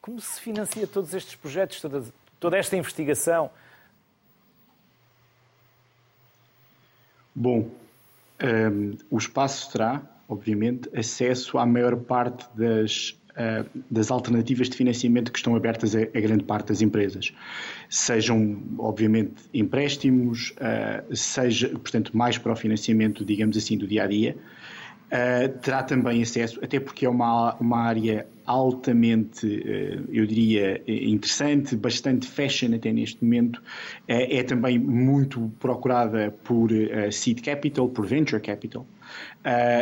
Como se financia todos estes projetos, toda, toda esta investigação? Bom, um, o espaço terá, obviamente, acesso à maior parte das, uh, das alternativas de financiamento que estão abertas a, a, grande parte das empresas. Sejam, obviamente, empréstimos, uh, seja, portanto, mais para o financiamento, digamos assim, do dia a dia. Uh, terá também acesso, até porque é uma, uma área altamente, uh, eu diria, interessante, bastante fashion até neste momento, uh, é também muito procurada por seed capital, por venture capital.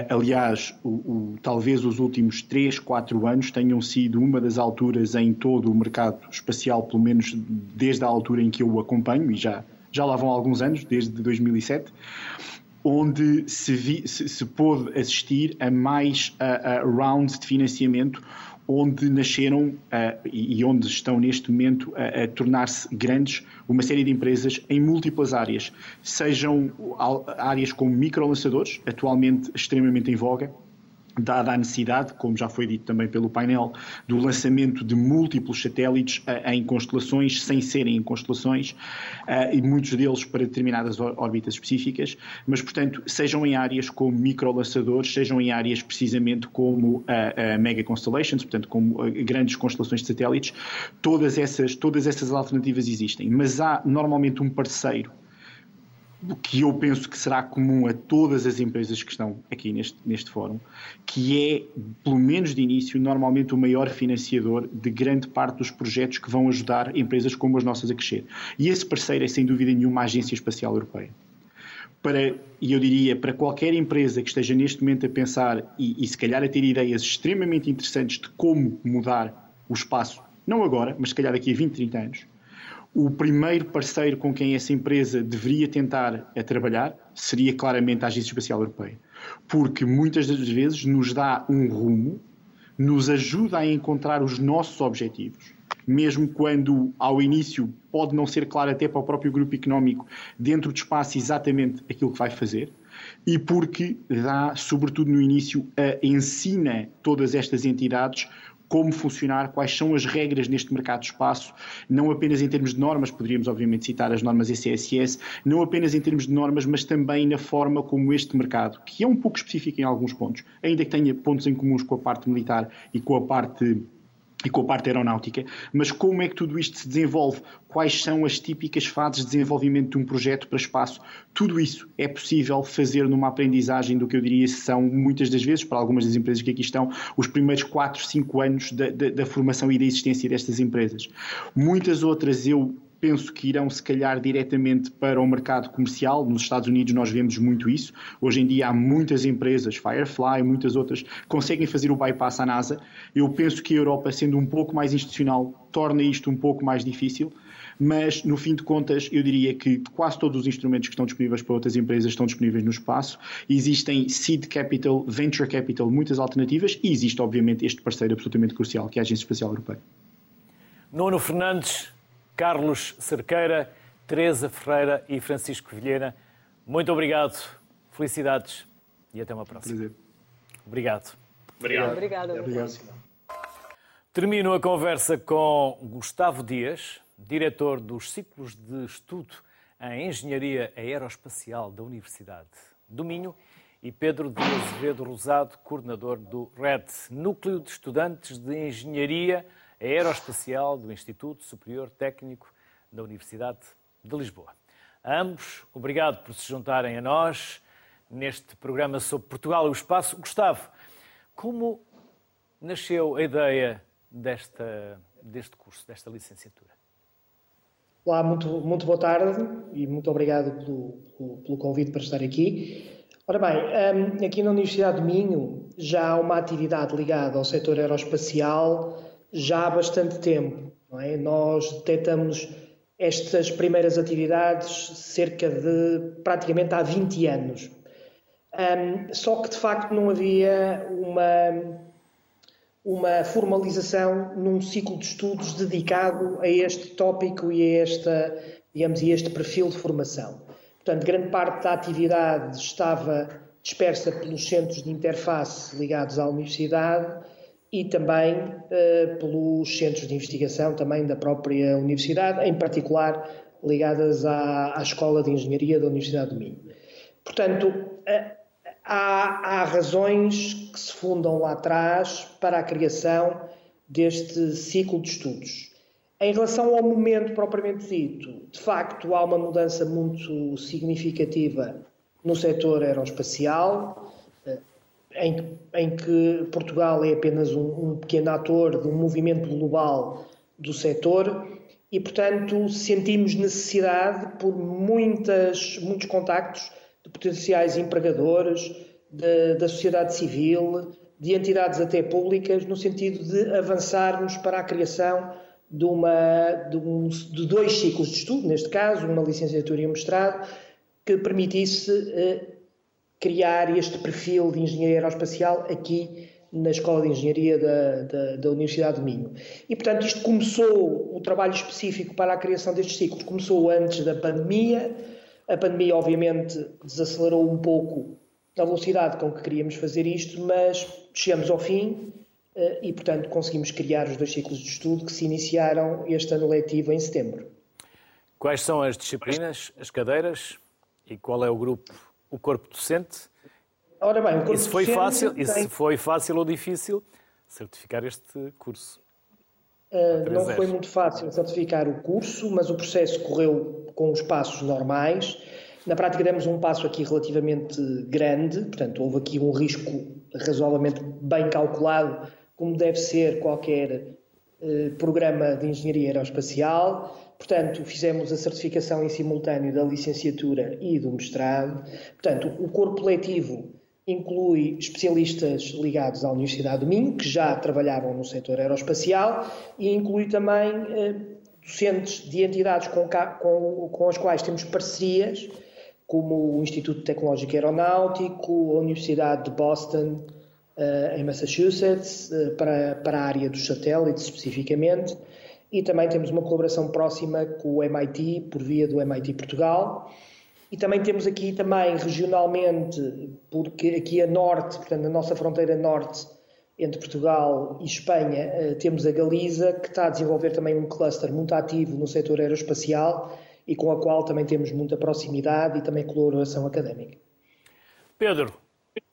aliás, o, o, talvez os últimos 3, 4 anos tenham sido uma das alturas em todo o mercado espacial, pelo menos desde a altura em que eu o acompanho, e já, já lá vão alguns anos, desde 2007, onde se, vi, se, se pôde assistir a mais uh, uh, rounds de financiamento onde nasceram uh, e onde estão neste momento a, a tornar-se grandes uma série de empresas em múltiplas áreas, sejam áreas como microlançadores, atualmente extremamente em voga, dada a necessidade, como já foi dito também pelo painel, do lançamento de múltiplos satélites uh, em constelações, sem serem em constelações, uh, e muitos deles para determinadas órbitas específicas, mas, portanto, sejam em áreas como microlançadores, sejam em áreas precisamente como uh, mega constellations, portanto, como grandes constelações de satélites, todas essas, todas essas alternativas existem, mas há normalmente um parceiro que eu penso que será comum a todas as empresas que estão aqui neste, neste fórum, que é, pelo menos de início, normalmente o maior financiador de grande parte dos projetos que vão ajudar empresas como as nossas a crescer. E esse parceiro é, sem dúvida nenhuma, a Agência Espacial Europeia. Para, e eu diria, para qualquer empresa que esteja neste momento a pensar e, e se calhar a ter ideias extremamente interessantes de como mudar o espaço, não agora, mas se calhar daqui a 20, 30 anos, o primeiro parceiro com quem essa empresa deveria tentar a trabalhar seria claramente a Agência Espacial Europeia, porque muitas das vezes nos dá um rumo, nos ajuda a encontrar os nossos objetivos, mesmo quando ao início pode não ser claro até para o próprio grupo económico dentro do espaço exatamente aquilo que vai fazer, e porque dá, sobretudo no início, a ensina todas estas entidades como funcionar, quais são as regras neste mercado de espaço, não apenas em termos de normas, poderíamos obviamente citar as normas ECSS, não apenas em termos de normas, mas também na forma como este mercado, que é um pouco específico em alguns pontos, ainda que tenha pontos em comuns com a parte militar e com a parte e com a parte aeronáutica, mas como é que tudo isto se desenvolve? Quais são as típicas fases de desenvolvimento de um projeto para espaço? Tudo isso é possível fazer numa aprendizagem do que eu diria são, muitas das vezes, para algumas das empresas que aqui estão, os primeiros 4, 5 anos da, da, da formação e da existência destas empresas. Muitas outras eu penso que irão se calhar diretamente para o mercado comercial. Nos Estados Unidos nós vemos muito isso. Hoje em dia há muitas empresas, Firefly, muitas outras, conseguem fazer o bypass à NASA. Eu penso que a Europa, sendo um pouco mais institucional, torna isto um pouco mais difícil. Mas, no fim de contas, eu diria que quase todos os instrumentos que estão disponíveis para outras empresas estão disponíveis no espaço. Existem seed capital, venture capital, muitas alternativas e existe, obviamente, este parceiro absolutamente crucial, que é a Agência Espacial Europeia. Nuno Fernandes, Carlos Cerqueira, Teresa Ferreira e Francisco Vilhena. Muito obrigado, felicidades e até uma próxima. Prazer. Obrigado. Obrigado. Obrigada. Obrigado. Termino a conversa com Gustavo Dias, diretor dos ciclos de estudo em Engenharia Aeroespacial da Universidade do Minho, e Pedro de Azevedo Rosado, coordenador do RED, Núcleo de Estudantes de Engenharia Aeroespacial do Instituto Superior Técnico da Universidade de Lisboa. Ambos, obrigado por se juntarem a nós neste programa sobre Portugal e o espaço. Gustavo, como nasceu a ideia desta, deste curso, desta licenciatura? Olá, muito, muito boa tarde e muito obrigado pelo, pelo, pelo convite para estar aqui. Ora bem, hum, aqui na Universidade do Minho já há uma atividade ligada ao setor aeroespacial já há bastante tempo. É? Nós detectamos estas primeiras atividades cerca de praticamente há 20 anos. Um, só que de facto não havia uma, uma formalização num ciclo de estudos dedicado a este tópico e a, esta, digamos, a este perfil de formação. Portanto, grande parte da atividade estava dispersa pelos centros de interface ligados à universidade e também uh, pelos centros de investigação também da própria universidade, em particular ligadas à, à Escola de Engenharia da Universidade do Minho. Portanto, uh, há, há razões que se fundam lá atrás para a criação deste ciclo de estudos. Em relação ao momento propriamente dito, de facto há uma mudança muito significativa no setor aeroespacial, em, em, que Portugal é apenas um, um pequeno ator de um movimento global do setor e, portanto, sentimos necessidade por muitas, muitos contactos de potenciais empregadores, de, da sociedade civil, de entidades até públicas, no sentido de avançarmos para a criação de, uma, de, um, de dois ciclos de estudo, neste caso, uma licenciatura e um mestrado, que permitisse eh, criar este perfil de engenharia aeroespacial aqui na Escola de Engenharia da, da, da, Universidade de Minho. E, portanto, isto começou, o trabalho específico para a criação destes ciclos começou antes da pandemia. A pandemia, obviamente, desacelerou um pouco a velocidade com que queríamos fazer isto, mas chegamos ao fim eh, e, portanto, conseguimos criar os dois ciclos de estudo que se iniciaram este ano letivo em setembro. Quais são as disciplinas, as cadeiras e qual é o grupo, o corpo docente? Ora bem, o corpo isso foi docente fácil, tem... isso foi fácil ou difícil certificar este curso? Uh, não foi muito fácil certificar o curso, mas o processo correu com os passos normais. Na prática, demos um passo aqui relativamente grande, portanto, houve aqui um risco razoavelmente bem calculado, como deve ser qualquer uh, programa de engenharia aeroespacial. Portanto, fizemos a certificação em simultâneo da licenciatura e do mestrado. Portanto, o corpo letivo inclui especialistas ligados à Universidade do Minho, que já trabalhavam no setor aeroespacial, e inclui também eh, docentes de entidades com, com, com, as quais temos parcerias, como o Instituto Tecnológico Aeronáutico, a Universidade de Boston, eh, em Massachusetts, eh, para, para a área dos satélites especificamente, e também temos uma colaboração próxima com o MIT, por via do MIT Portugal. E também temos aqui também regionalmente, porque aqui a norte, portanto, na nossa fronteira norte, entre Portugal e Espanha, eh, temos a Galiza, que está a desenvolver também um cluster muito ativo no setor aeroespacial e com a qual também temos muita proximidade e também colaboração académica. Pedro,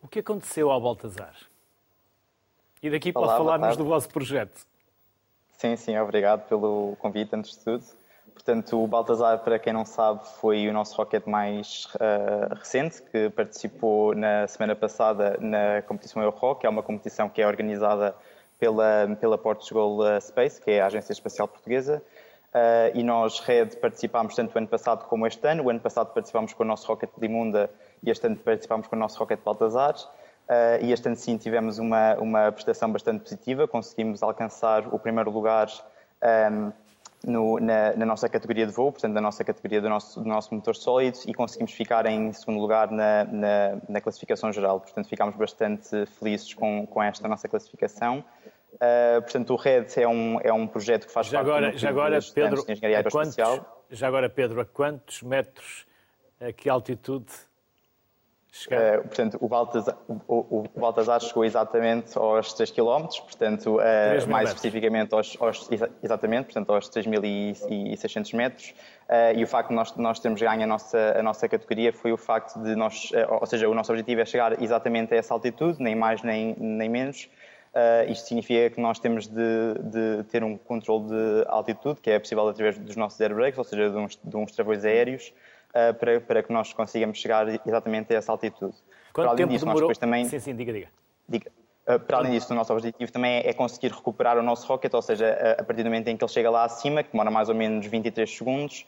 o que aconteceu ao Baltazar? E daqui pode falar-nos do vosso projeto. Sim, sim, obrigado pelo convite, antes de tudo. Portanto, o Baltazar, para quem não sabe, foi o nosso rocket mais uh, recente, que participou na semana passada na competição Eurorock, que é uma competição que é organizada pela, pela Portugal Space, que é a agência espacial portuguesa. Uh, e nós, Red, participámos tanto o ano passado como este ano. O ano passado participámos com o nosso rocket Limunda e este ano participámos com o nosso rocket Baltazar. Uh, e este ano sim tivemos uma, uma prestação bastante positiva, conseguimos alcançar o primeiro lugar um, no, na, na, nossa categoria de voo, portanto, na nossa categoria do nosso, do nosso motor sólido, e conseguimos ficar em segundo lugar na, na, na classificação geral. Portanto, ficámos bastante felizes com, com esta nossa classificação. Uh, portanto, o RED é um, é um projeto que faz já parte agora, do já agora, Pedro, de Engenharia Aeroespacial. Quantos, já agora, Pedro, a quantos metros, a que altitude Uh, portanto, o Baltazar, o, o Baltazar, chegou exatamente aos 3 km, portanto, uh, mais especificamente aos, aos, exatamente, portanto, aos 3.600 metros. Uh, e o facto de nós, nós termos ganho a nossa, a nossa categoria foi o facto de nós, ou seja, o nosso objetivo é chegar exatamente a essa altitude, nem mais nem, nem menos. isto significa que nós temos de, de, ter um controle de altitude, que é possível através dos nossos airbrakes, ou seja, de uns, de uns travões aéreos. Eh, para, para que nós consigamos chegar exatamente a essa altitude. Quanto para além disso, demorou? nós depois também... Sim, sim, diga, diga. diga. Uh, para além disso, o nosso objetivo também é conseguir recuperar o nosso rocket, ou seja, a, a partir do momento em que ele chega lá acima, que demora mais ou menos 23 segundos,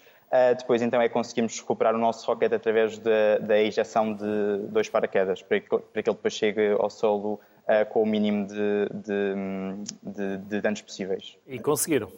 depois então é conseguirmos recuperar o nosso rocket através da ejeção de dois paraquedas, para que, para que ele depois chegue ao solo com o mínimo de, de, de, de danos possíveis. E conseguiram?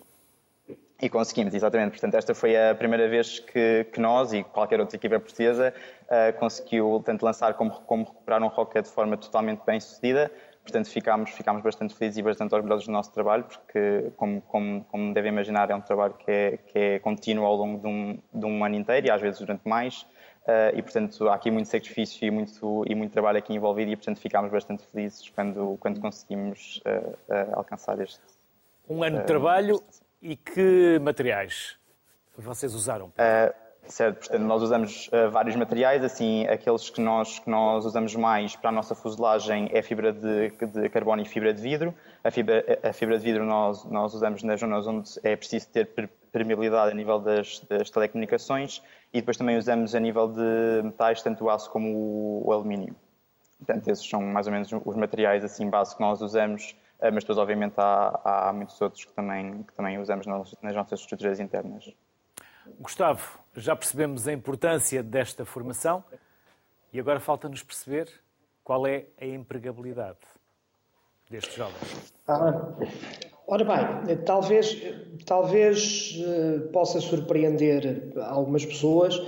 E conseguimos, exatamente. Portanto, esta foi a primeira vez que, que nós e qualquer outra equipa portuguesa uh, conseguiu tanto lançar como, como recuperar um rocket de forma totalmente bem sucedida. Portanto, ficámos, ficámos bastante felizes e bastante orgulhosos do nosso trabalho, porque, como, como, como devem imaginar, é um trabalho que é, que é contínuo ao longo de um, de um ano inteiro e às vezes durante mais. Uh, e, portanto, há aqui muito sacrifício e muito, e muito trabalho aqui envolvido e, portanto, ficámos bastante felizes quando, quando conseguimos uh, alcançar este. Um ano de trabalho e que materiais vocês usaram? Uh, certo, portanto, nós usamos uh, vários materiais, assim, aqueles que nós, que nós usamos mais para a nossa fuselagem é fibra de, de carbono e fibra de vidro. A fibra, a fibra de vidro nós, nós usamos nas zonas onde é preciso ter permeabilidade a nível das, das telecomunicações e depois também usamos a nível de metais, tanto o aço como o, o alumínio. Portanto, esses são mais ou menos os materiais assim base que nós usamos, mas depois, obviamente, há, há muitos outros que também, que também usamos nas, nossas estruturas internas. Gustavo, já percebemos a importância desta formação e agora falta-nos perceber qual é a empregabilidade destes jovens. Ah, ora bem, talvez, talvez uh, possa surpreender algumas pessoas,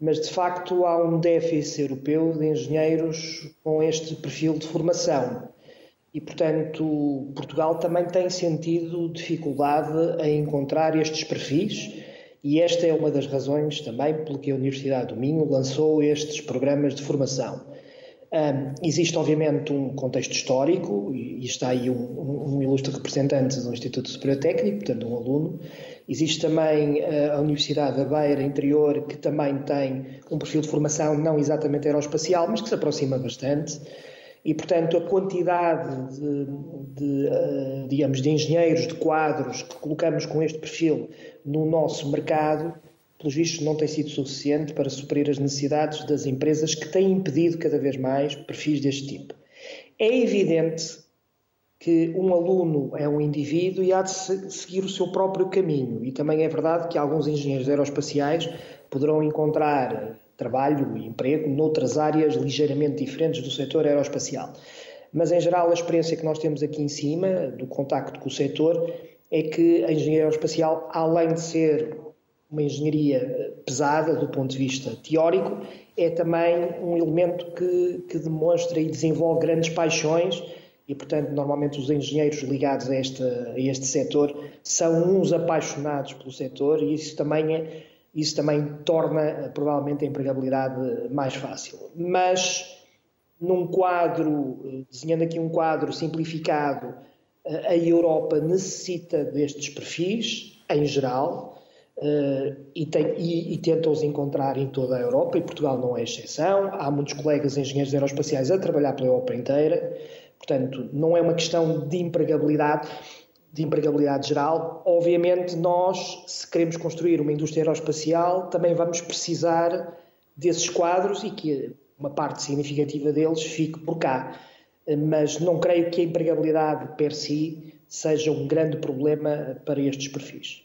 mas de facto há um déficit europeu de engenheiros com este perfil de formação. E, portanto, Portugal também tem sentido dificuldade em encontrar estes perfis e esta é uma das razões também pelo que a Universidade do Minho lançou estes programas de formação. Um, existe, obviamente, um contexto histórico, e está aí um, um, ilustre representante do Instituto Superior Técnico, portanto, um aluno. Existe também uh, a Universidade da Beira Interior, que também tem um perfil de formação não exatamente aeroespacial, mas que se aproxima bastante. E, portanto, a quantidade de, de uh, digamos, de engenheiros, de quadros que colocamos com este perfil no nosso mercado, pelos vistos, não tem sido suficiente para suprir as necessidades das empresas que têm impedido cada vez mais perfis deste tipo. É evidente que um aluno é um indivíduo e há de seguir o seu próprio caminho. E também é verdade que alguns engenheiros aeroespaciais poderão encontrar trabalho e emprego noutras áreas ligeiramente diferentes do setor aeroespacial. Mas, em geral, a experiência que nós temos aqui em cima, do contacto com o setor, é que a engenharia aeroespacial, além de ser uma engenharia pesada do ponto de vista teórico, é também um elemento que, que demonstra e desenvolve grandes paixões e, portanto, normalmente os engenheiros ligados a, a este setor são uns apaixonados pelo setor e isso também, é, isso também torna provavelmente a empregabilidade mais fácil. Mas num quadro, desenhando aqui um quadro simplificado, a Europa necessita destes perfis, em geral, e, tem, e, e tenta-os encontrar em toda a Europa, e Portugal não é exceção. Há muitos colegas engenheiros aeroespaciais a trabalhar pela Europa inteira, portanto, não é uma questão de empregabilidade, de empregabilidade geral. Obviamente, nós, se queremos construir uma indústria aeroespacial, também vamos precisar desses quadros e que uma parte significativa deles fique por cá mas não creio que a empregabilidade per si seja um grande problema para estes perfis.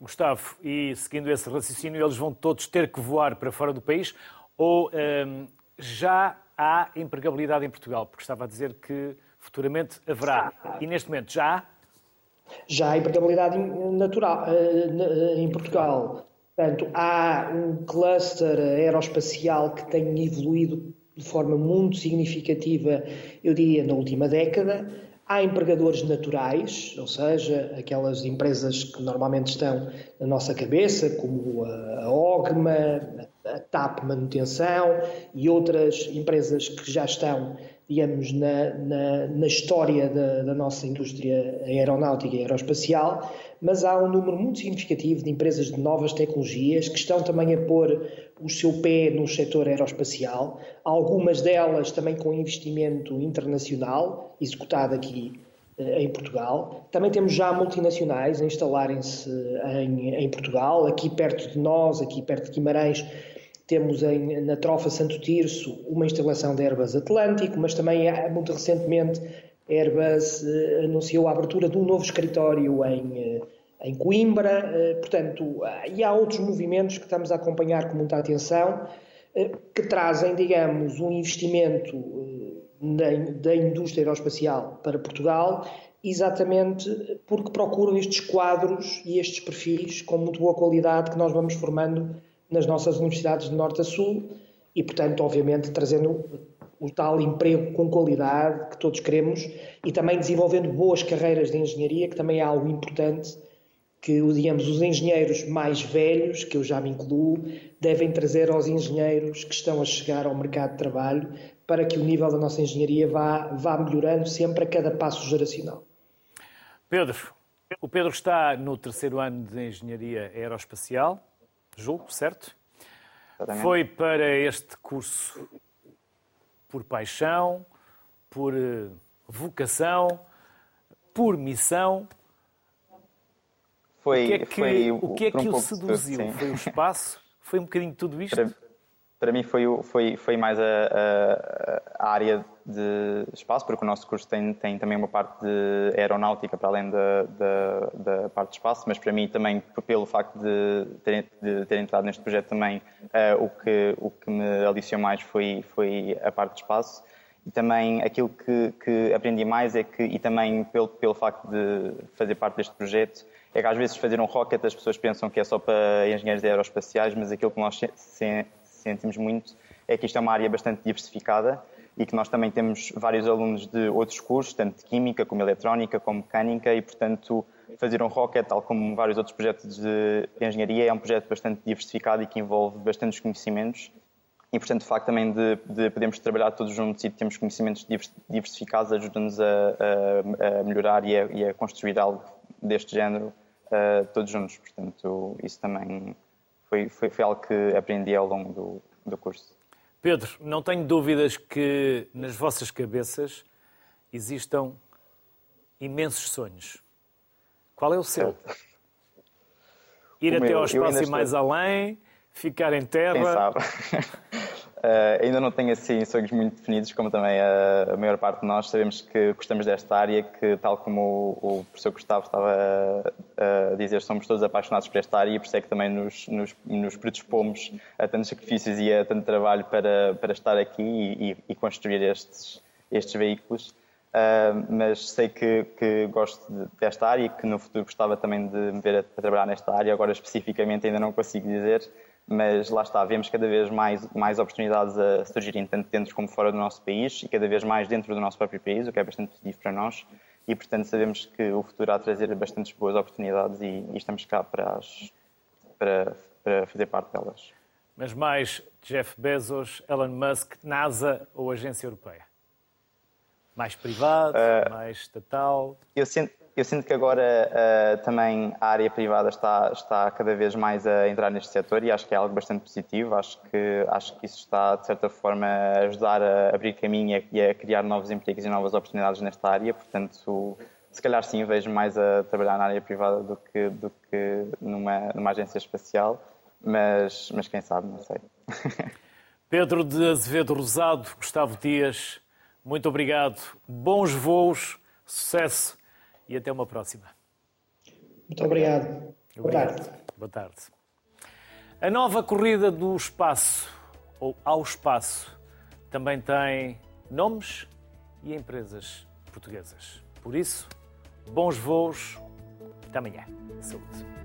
Gustavo, e seguindo esse raciocínio, eles vão todos ter que voar para fora do país ou hum, já há empregabilidade em Portugal? Porque estava a dizer que futuramente haverá. E neste momento já há? Já há empregabilidade natural uh, em Portugal. Portanto, há um cluster aeroespacial que tem evoluído de forma muito significativa, eu diria, na última década. Há empregadores naturais, ou seja, aquelas empresas que normalmente estão na nossa cabeça, como a OGMA, a TAP Manutenção e outras empresas que já estão, digamos, na, na, na história da, da nossa indústria aeronáutica e aeroespacial, mas há um número muito significativo de empresas de novas tecnologias que estão também a pôr o seu pé no setor aeroespacial, algumas delas também com investimento internacional, executado aqui eh, em Portugal. Também temos já multinacionais a instalarem-se em, em, Portugal, aqui perto de nós, aqui perto de Guimarães, temos em, na Trofa Santo Tirso uma instalação da Airbus Atlântico, mas também muito recentemente a Airbus eh, anunciou a abertura de um novo escritório em eh, em Coimbra, eh, portanto, e há outros movimentos que estamos a acompanhar com muita atenção, eh, que trazem, digamos, um investimento eh, da indústria aeroespacial para Portugal, exatamente porque procuram estes quadros e estes perfis com muito boa qualidade que nós vamos formando nas nossas universidades de norte a sul e, portanto, obviamente, trazendo o tal emprego com qualidade que todos queremos e também desenvolvendo boas carreiras de engenharia, que também é algo importante que, digamos, os engenheiros mais velhos, que eu já me incluo, devem trazer aos engenheiros que estão a chegar ao mercado de trabalho para que o nível da nossa engenharia vá, vá melhorando sempre a cada passo geracional. Pedro, o Pedro está no terceiro ano de Engenharia Aeroespacial, julgo, certo? Exatamente. Foi para este curso por paixão, por eh, vocação, por missão foi, o que é que, foi o, que, é que um o seduziu? Tudo, foi o espaço? Foi um bocadinho tudo isto? Para, para mim foi, foi, foi mais a, a, a, área de espaço, porque o nosso curso tem, tem também uma parte de aeronáutica para além da, da, da parte de espaço, mas para mim também, pelo facto de ter, de ter entrado neste projeto também, uh, o, que, o que me aliciou mais foi, foi a parte de espaço. E também aquilo que, que aprendi mais é que, e também pelo, pelo facto de fazer parte deste projeto, é que às vezes fazer um rocket as pessoas pensam que é só para engenheiros aeroespaciais, mas aquilo que nós sentimos muito é que isto é uma área bastante diversificada e que nós também temos vários alunos de outros cursos, tanto de Química como Eletrónica, como Mecânica, e portanto fazer um rocket, tal como vários outros projetos de engenharia, é um projeto bastante diversificado e que envolve bastantes conhecimentos. E, portanto, o facto também de, de podermos trabalhar todos juntos e termos conhecimentos diversificados ajuda-nos a, a, a, melhorar e a, e a, construir algo deste género uh, todos juntos. Portanto, isso também foi, foi, foi algo que aprendi ao longo do, do curso. Pedro, não tenho dúvidas que nas vossas cabeças existam imensos sonhos. Qual é o seu? Certo. Ir o até meu, ao espaço e mais além, ficar em terra. Quem sabe? Uh, ainda não tenho assim sonhos muito definidos, como também a, a, maior parte de nós sabemos que gostamos desta área, que tal como o, o professor Gustavo estava a, a, dizer, somos todos apaixonados por esta área e por isso é que também nos, nos, nos predispomos a tantos sacrifícios e a tanto trabalho para, para estar aqui e, e, e construir estes, estes veículos. Uh, mas sei que, que gosto de, desta área e que no futuro gostava também de me ver a, a trabalhar nesta área. Agora, especificamente, ainda não consigo dizer, mas lá está, vemos cada vez mais, mais oportunidades a surgirem, tanto dentro como fora do nosso país e cada vez mais dentro do nosso próprio país, o que é bastante positivo para nós. E, portanto, sabemos que o futuro há de trazer bastantes boas oportunidades e, e estamos cá para, as, para, para fazer parte delas. Mas mais Jeff Bezos, Elon Musk, NASA ou Agência Europeia? Mais privado, uh, mais estatal? Eu sinto, eu sinto que agora uh, também a área privada está, está cada vez mais a entrar neste setor e acho que é algo bastante positivo. Acho que, acho que isso está, de certa forma, a ajudar a abrir caminho e a criar novos empregos e novas oportunidades nesta área. Portanto, se calhar sim, vejo mais a trabalhar na área privada do que, do que numa, numa agência espacial, mas, mas quem sabe, não sei. Pedro de Azevedo Rosado, Gustavo Dias, muito obrigado. Bons voos, sucesso e até uma próxima. Muito obrigado. Boa tarde. Boa tarde. A nova corrida do espaço, ou ao espaço, também tem nomes e empresas portuguesas. Por isso, bons voos. Até amanhã. Saúde.